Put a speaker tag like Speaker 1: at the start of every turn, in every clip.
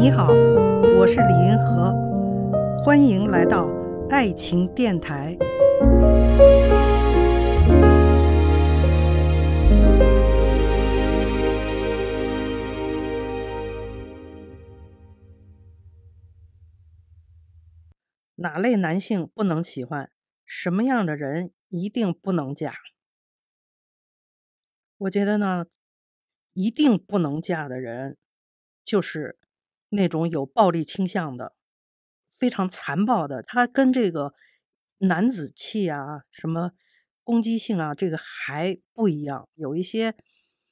Speaker 1: 你好我是李银河，欢迎来到爱情电台。哪类男性不能喜欢？什么样的人一定不能嫁？我觉得呢，一定不能嫁的人，就是那种有暴力倾向的、非常残暴的。他跟这个男子气啊、什么攻击性啊，这个还不一样。有一些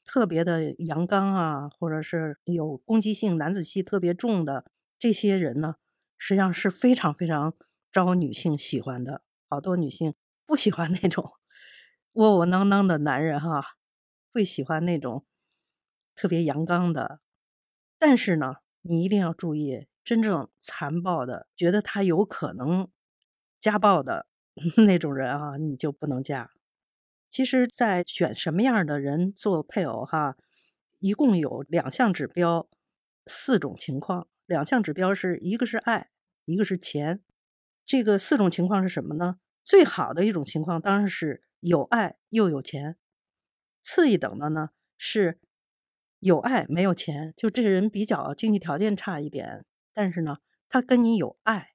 Speaker 1: 特别的阳刚啊，或者是有攻击性、男子气特别重的这些人呢，实际上是非常非常招女性喜欢的。好多女性不喜欢那种窝窝囊囊的男人哈。会喜欢那种特别阳刚的，但是呢，你一定要注意，真正残暴的，觉得他有可能家暴的 那种人啊，你就不能嫁。其实，在选什么样的人做配偶哈，一共有两项指标，四种情况。两项指标是一个是爱，一个是钱。这个四种情况是什么呢？最好的一种情况当然是有爱又有钱。次一等的呢是有爱没有钱，就这个人比较经济条件差一点，但是呢他跟你有爱，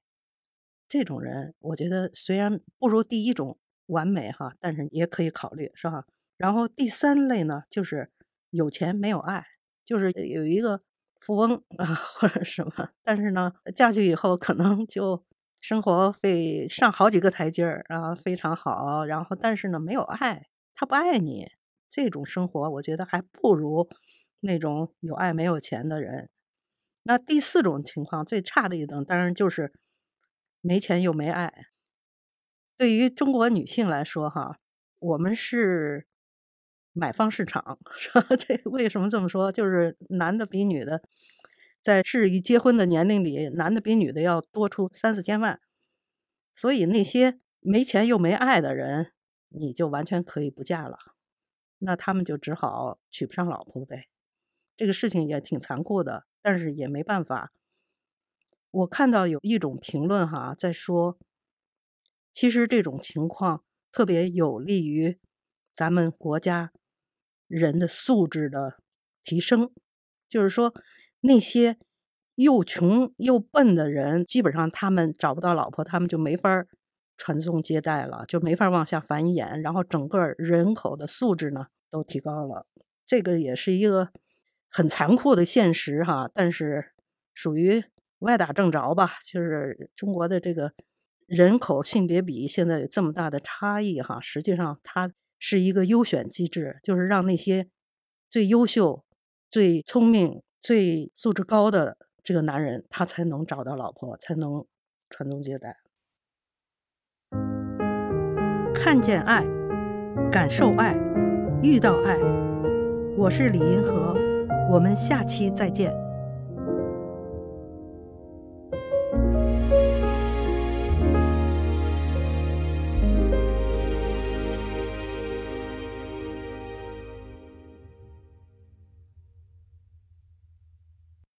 Speaker 1: 这种人我觉得虽然不如第一种完美哈，但是也可以考虑是吧？然后第三类呢就是有钱没有爱，就是有一个富翁啊或者什么，但是呢嫁去以后可能就生活费上好几个台阶儿啊，非常好，然后但是呢没有爱，他不爱你。这种生活，我觉得还不如那种有爱没有钱的人。那第四种情况最差的一等，当然就是没钱又没爱。对于中国女性来说，哈，我们是买方市场。这为什么这么说？就是男的比女的在适宜结婚的年龄里，男的比女的要多出三四千万。所以那些没钱又没爱的人，你就完全可以不嫁了。那他们就只好娶不上老婆呗，这个事情也挺残酷的，但是也没办法。我看到有一种评论哈，在说，其实这种情况特别有利于咱们国家人的素质的提升，就是说那些又穷又笨的人，基本上他们找不到老婆，他们就没法传宗接代了，就没法往下繁衍，然后整个人口的素质呢。都提高了，这个也是一个很残酷的现实哈。但是属于歪打正着吧，就是中国的这个人口性别比现在有这么大的差异哈。实际上它是一个优选机制，就是让那些最优秀、最聪明、最素质高的这个男人，他才能找到老婆，才能传宗接代。看见爱，感受爱。遇到爱，我是李银河，我们下期再见。